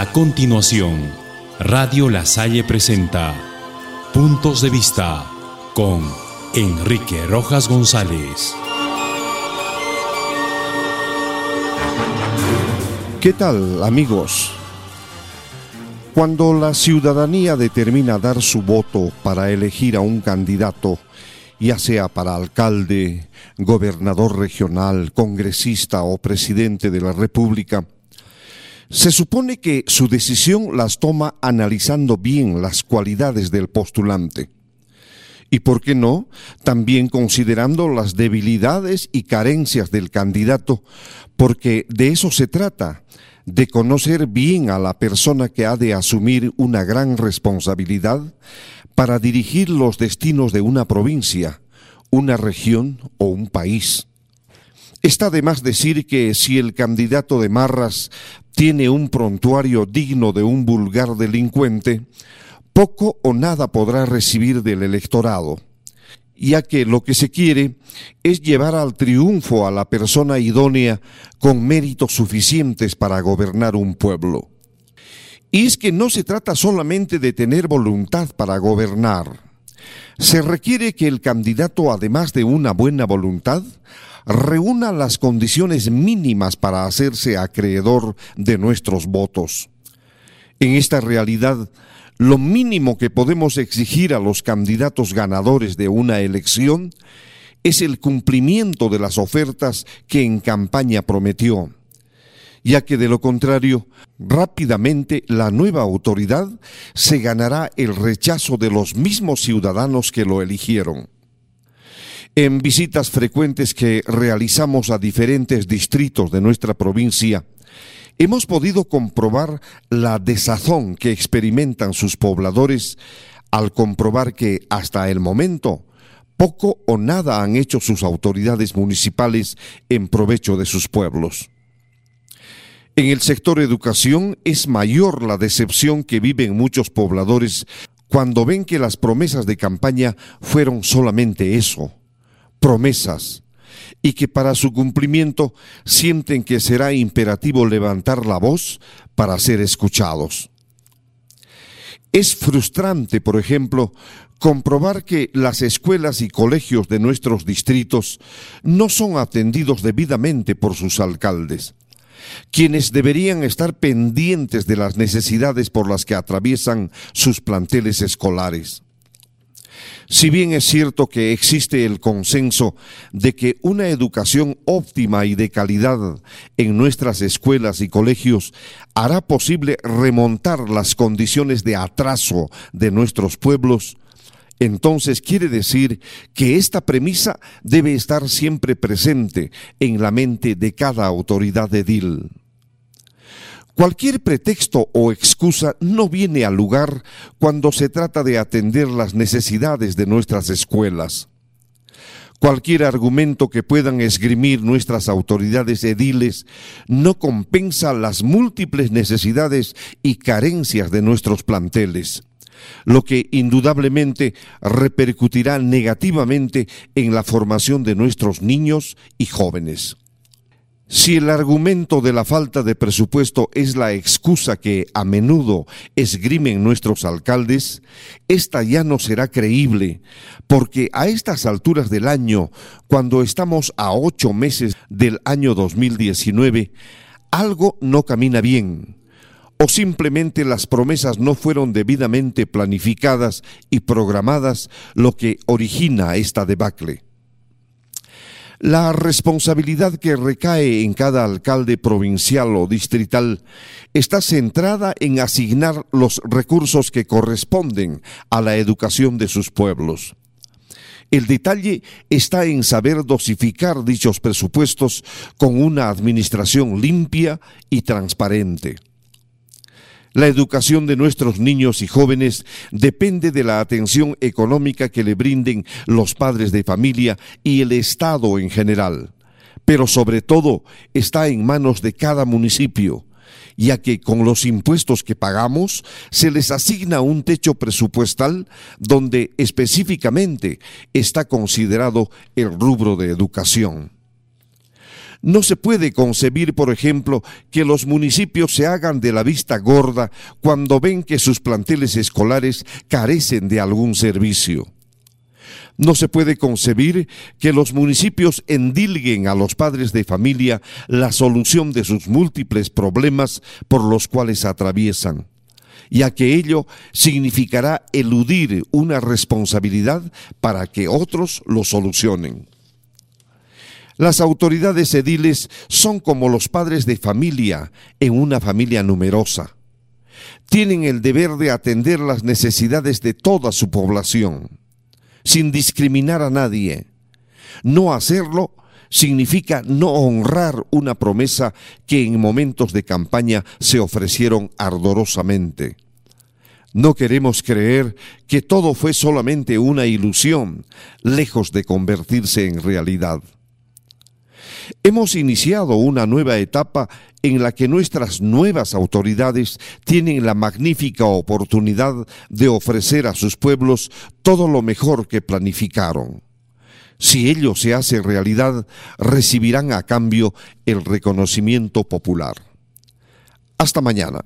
A continuación, Radio La Salle presenta Puntos de Vista con Enrique Rojas González. ¿Qué tal amigos? Cuando la ciudadanía determina dar su voto para elegir a un candidato, ya sea para alcalde, gobernador regional, congresista o presidente de la República, se supone que su decisión las toma analizando bien las cualidades del postulante. Y por qué no, también considerando las debilidades y carencias del candidato, porque de eso se trata, de conocer bien a la persona que ha de asumir una gran responsabilidad para dirigir los destinos de una provincia, una región o un país. Está de más decir que si el candidato de Marras tiene un prontuario digno de un vulgar delincuente, poco o nada podrá recibir del electorado, ya que lo que se quiere es llevar al triunfo a la persona idónea con méritos suficientes para gobernar un pueblo. Y es que no se trata solamente de tener voluntad para gobernar. Se requiere que el candidato, además de una buena voluntad, reúna las condiciones mínimas para hacerse acreedor de nuestros votos. En esta realidad, lo mínimo que podemos exigir a los candidatos ganadores de una elección es el cumplimiento de las ofertas que en campaña prometió, ya que de lo contrario, rápidamente la nueva autoridad se ganará el rechazo de los mismos ciudadanos que lo eligieron. En visitas frecuentes que realizamos a diferentes distritos de nuestra provincia, hemos podido comprobar la desazón que experimentan sus pobladores al comprobar que hasta el momento poco o nada han hecho sus autoridades municipales en provecho de sus pueblos. En el sector educación es mayor la decepción que viven muchos pobladores cuando ven que las promesas de campaña fueron solamente eso, promesas y que para su cumplimiento sienten que será imperativo levantar la voz para ser escuchados. Es frustrante, por ejemplo, comprobar que las escuelas y colegios de nuestros distritos no son atendidos debidamente por sus alcaldes, quienes deberían estar pendientes de las necesidades por las que atraviesan sus planteles escolares. Si bien es cierto que existe el consenso de que una educación óptima y de calidad en nuestras escuelas y colegios hará posible remontar las condiciones de atraso de nuestros pueblos, entonces quiere decir que esta premisa debe estar siempre presente en la mente de cada autoridad edil. Cualquier pretexto o excusa no viene al lugar cuando se trata de atender las necesidades de nuestras escuelas. Cualquier argumento que puedan esgrimir nuestras autoridades ediles no compensa las múltiples necesidades y carencias de nuestros planteles, lo que indudablemente repercutirá negativamente en la formación de nuestros niños y jóvenes. Si el argumento de la falta de presupuesto es la excusa que a menudo esgrimen nuestros alcaldes, esta ya no será creíble, porque a estas alturas del año, cuando estamos a ocho meses del año 2019, algo no camina bien, o simplemente las promesas no fueron debidamente planificadas y programadas, lo que origina esta debacle. La responsabilidad que recae en cada alcalde provincial o distrital está centrada en asignar los recursos que corresponden a la educación de sus pueblos. El detalle está en saber dosificar dichos presupuestos con una administración limpia y transparente. La educación de nuestros niños y jóvenes depende de la atención económica que le brinden los padres de familia y el Estado en general, pero sobre todo está en manos de cada municipio, ya que con los impuestos que pagamos se les asigna un techo presupuestal donde específicamente está considerado el rubro de educación. No se puede concebir, por ejemplo, que los municipios se hagan de la vista gorda cuando ven que sus planteles escolares carecen de algún servicio. No se puede concebir que los municipios endilguen a los padres de familia la solución de sus múltiples problemas por los cuales atraviesan, ya que ello significará eludir una responsabilidad para que otros lo solucionen. Las autoridades ediles son como los padres de familia en una familia numerosa. Tienen el deber de atender las necesidades de toda su población, sin discriminar a nadie. No hacerlo significa no honrar una promesa que en momentos de campaña se ofrecieron ardorosamente. No queremos creer que todo fue solamente una ilusión, lejos de convertirse en realidad. Hemos iniciado una nueva etapa en la que nuestras nuevas autoridades tienen la magnífica oportunidad de ofrecer a sus pueblos todo lo mejor que planificaron. Si ello se hace realidad, recibirán a cambio el reconocimiento popular. Hasta mañana.